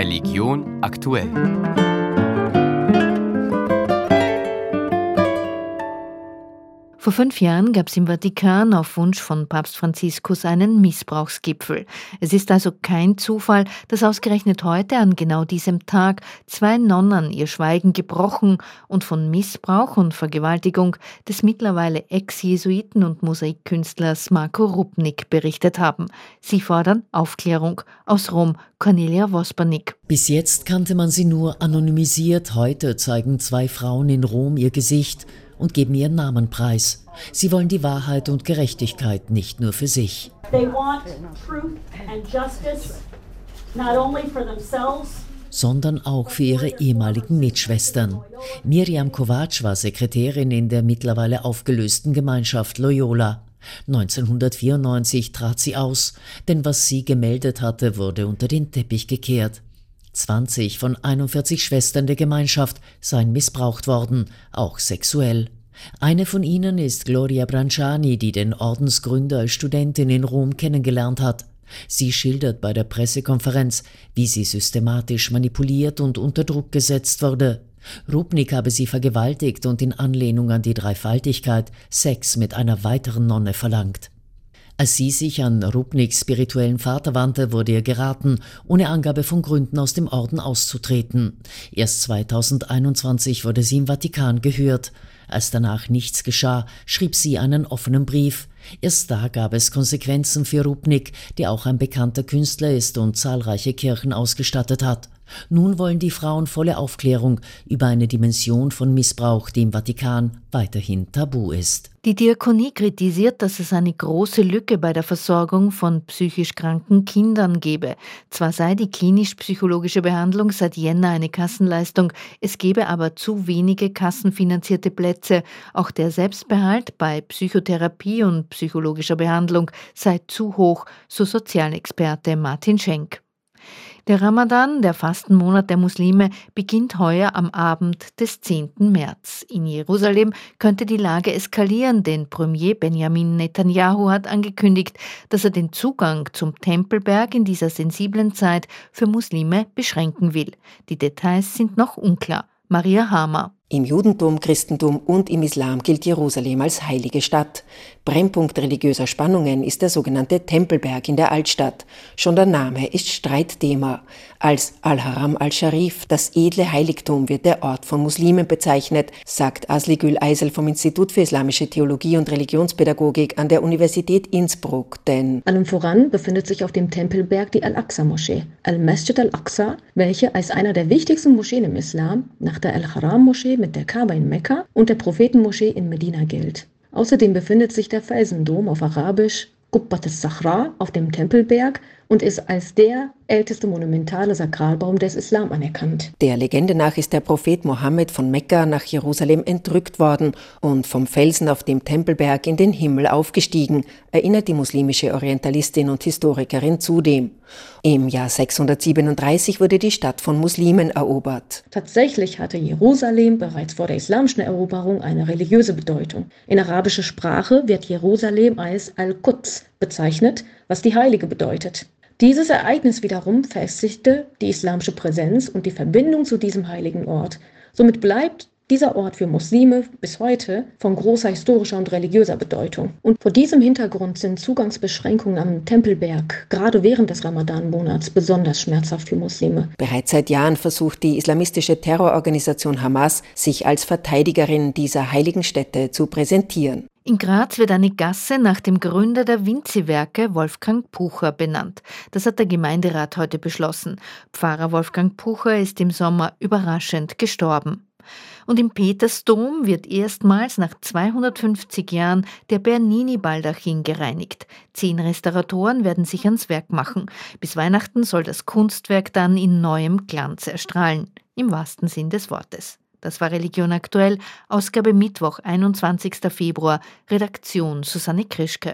Religion aktuell. Vor fünf Jahren gab es im Vatikan auf Wunsch von Papst Franziskus einen Missbrauchsgipfel. Es ist also kein Zufall, dass ausgerechnet heute an genau diesem Tag zwei Nonnen ihr Schweigen gebrochen und von Missbrauch und Vergewaltigung des mittlerweile Ex-Jesuiten und Mosaikkünstlers Marco Rupnik berichtet haben. Sie fordern Aufklärung. Aus Rom Cornelia Wospernick. Bis jetzt kannte man sie nur anonymisiert. Heute zeigen zwei Frauen in Rom ihr Gesicht und geben ihren Namen preis. Sie wollen die Wahrheit und Gerechtigkeit nicht nur für sich. sondern auch für ihre ehemaligen Mitschwestern. Miriam Kovac war Sekretärin in der mittlerweile aufgelösten Gemeinschaft Loyola. 1994 trat sie aus, denn was sie gemeldet hatte, wurde unter den Teppich gekehrt. 20 von 41 Schwestern der Gemeinschaft seien missbraucht worden, auch sexuell. Eine von ihnen ist Gloria Branciani, die den Ordensgründer als Studentin in Rom kennengelernt hat. Sie schildert bei der Pressekonferenz, wie sie systematisch manipuliert und unter Druck gesetzt wurde. Rubnik habe sie vergewaltigt und in Anlehnung an die Dreifaltigkeit Sex mit einer weiteren Nonne verlangt. Als sie sich an Rubniks spirituellen Vater wandte, wurde ihr geraten, ohne Angabe von Gründen aus dem Orden auszutreten. Erst 2021 wurde sie im Vatikan gehört. Als danach nichts geschah, schrieb sie einen offenen Brief. Erst da gab es Konsequenzen für Rubnik, der auch ein bekannter Künstler ist und zahlreiche Kirchen ausgestattet hat. Nun wollen die Frauen volle Aufklärung über eine Dimension von Missbrauch, die im Vatikan weiterhin tabu ist. Die Diakonie kritisiert, dass es eine große Lücke bei der Versorgung von psychisch kranken Kindern gebe. Zwar sei die klinisch-psychologische Behandlung seit Jänner eine Kassenleistung, es gebe aber zu wenige kassenfinanzierte Plätze. Auch der Selbstbehalt bei Psychotherapie psychologischer Behandlung sei zu hoch, so Sozialexperte Martin Schenk. Der Ramadan, der Fastenmonat der Muslime, beginnt heuer am Abend des 10. März. In Jerusalem könnte die Lage eskalieren, denn Premier Benjamin Netanyahu hat angekündigt, dass er den Zugang zum Tempelberg in dieser sensiblen Zeit für Muslime beschränken will. Die Details sind noch unklar. Maria Hamer. Im Judentum, Christentum und im Islam gilt Jerusalem als heilige Stadt. Brennpunkt religiöser Spannungen ist der sogenannte Tempelberg in der Altstadt. Schon der Name ist Streitthema. Als Al-Haram al-Sharif, das edle Heiligtum, wird der Ort von Muslimen bezeichnet, sagt Asligül Eisel vom Institut für Islamische Theologie und Religionspädagogik an der Universität Innsbruck. Denn allem voran befindet sich auf dem Tempelberg die Al-Aqsa-Moschee, Al-Masjid al-Aqsa, welche als einer der wichtigsten Moscheen im Islam nach der Al-Haram-Moschee mit der Kaaba in Mekka und der Prophetenmoschee in Medina gilt. Außerdem befindet sich der Felsendom auf Arabisch Qubbat al-Sahra auf dem Tempelberg und ist als der älteste monumentale Sakralbaum des Islam anerkannt. Der Legende nach ist der Prophet Mohammed von Mekka nach Jerusalem entrückt worden und vom Felsen auf dem Tempelberg in den Himmel aufgestiegen, erinnert die muslimische Orientalistin und Historikerin zudem. Im Jahr 637 wurde die Stadt von Muslimen erobert. Tatsächlich hatte Jerusalem bereits vor der islamischen Eroberung eine religiöse Bedeutung. In arabischer Sprache wird Jerusalem als Al-Quds bezeichnet, was die Heilige bedeutet. Dieses Ereignis wiederum festigte die islamische Präsenz und die Verbindung zu diesem heiligen Ort. Somit bleibt dieser Ort für Muslime bis heute von großer historischer und religiöser Bedeutung. Und vor diesem Hintergrund sind Zugangsbeschränkungen am Tempelberg gerade während des Ramadan-Monats besonders schmerzhaft für Muslime. Bereits seit Jahren versucht die islamistische Terrororganisation Hamas, sich als Verteidigerin dieser heiligen Stätte zu präsentieren. In Graz wird eine Gasse nach dem Gründer der Vinzi-Werke, Wolfgang Pucher, benannt. Das hat der Gemeinderat heute beschlossen. Pfarrer Wolfgang Pucher ist im Sommer überraschend gestorben. Und im Petersdom wird erstmals nach 250 Jahren der Bernini-Baldachin gereinigt. Zehn Restauratoren werden sich ans Werk machen. Bis Weihnachten soll das Kunstwerk dann in neuem Glanz erstrahlen. Im wahrsten Sinn des Wortes. Das war Religion aktuell, Ausgabe Mittwoch, 21. Februar, Redaktion Susanne Krischke.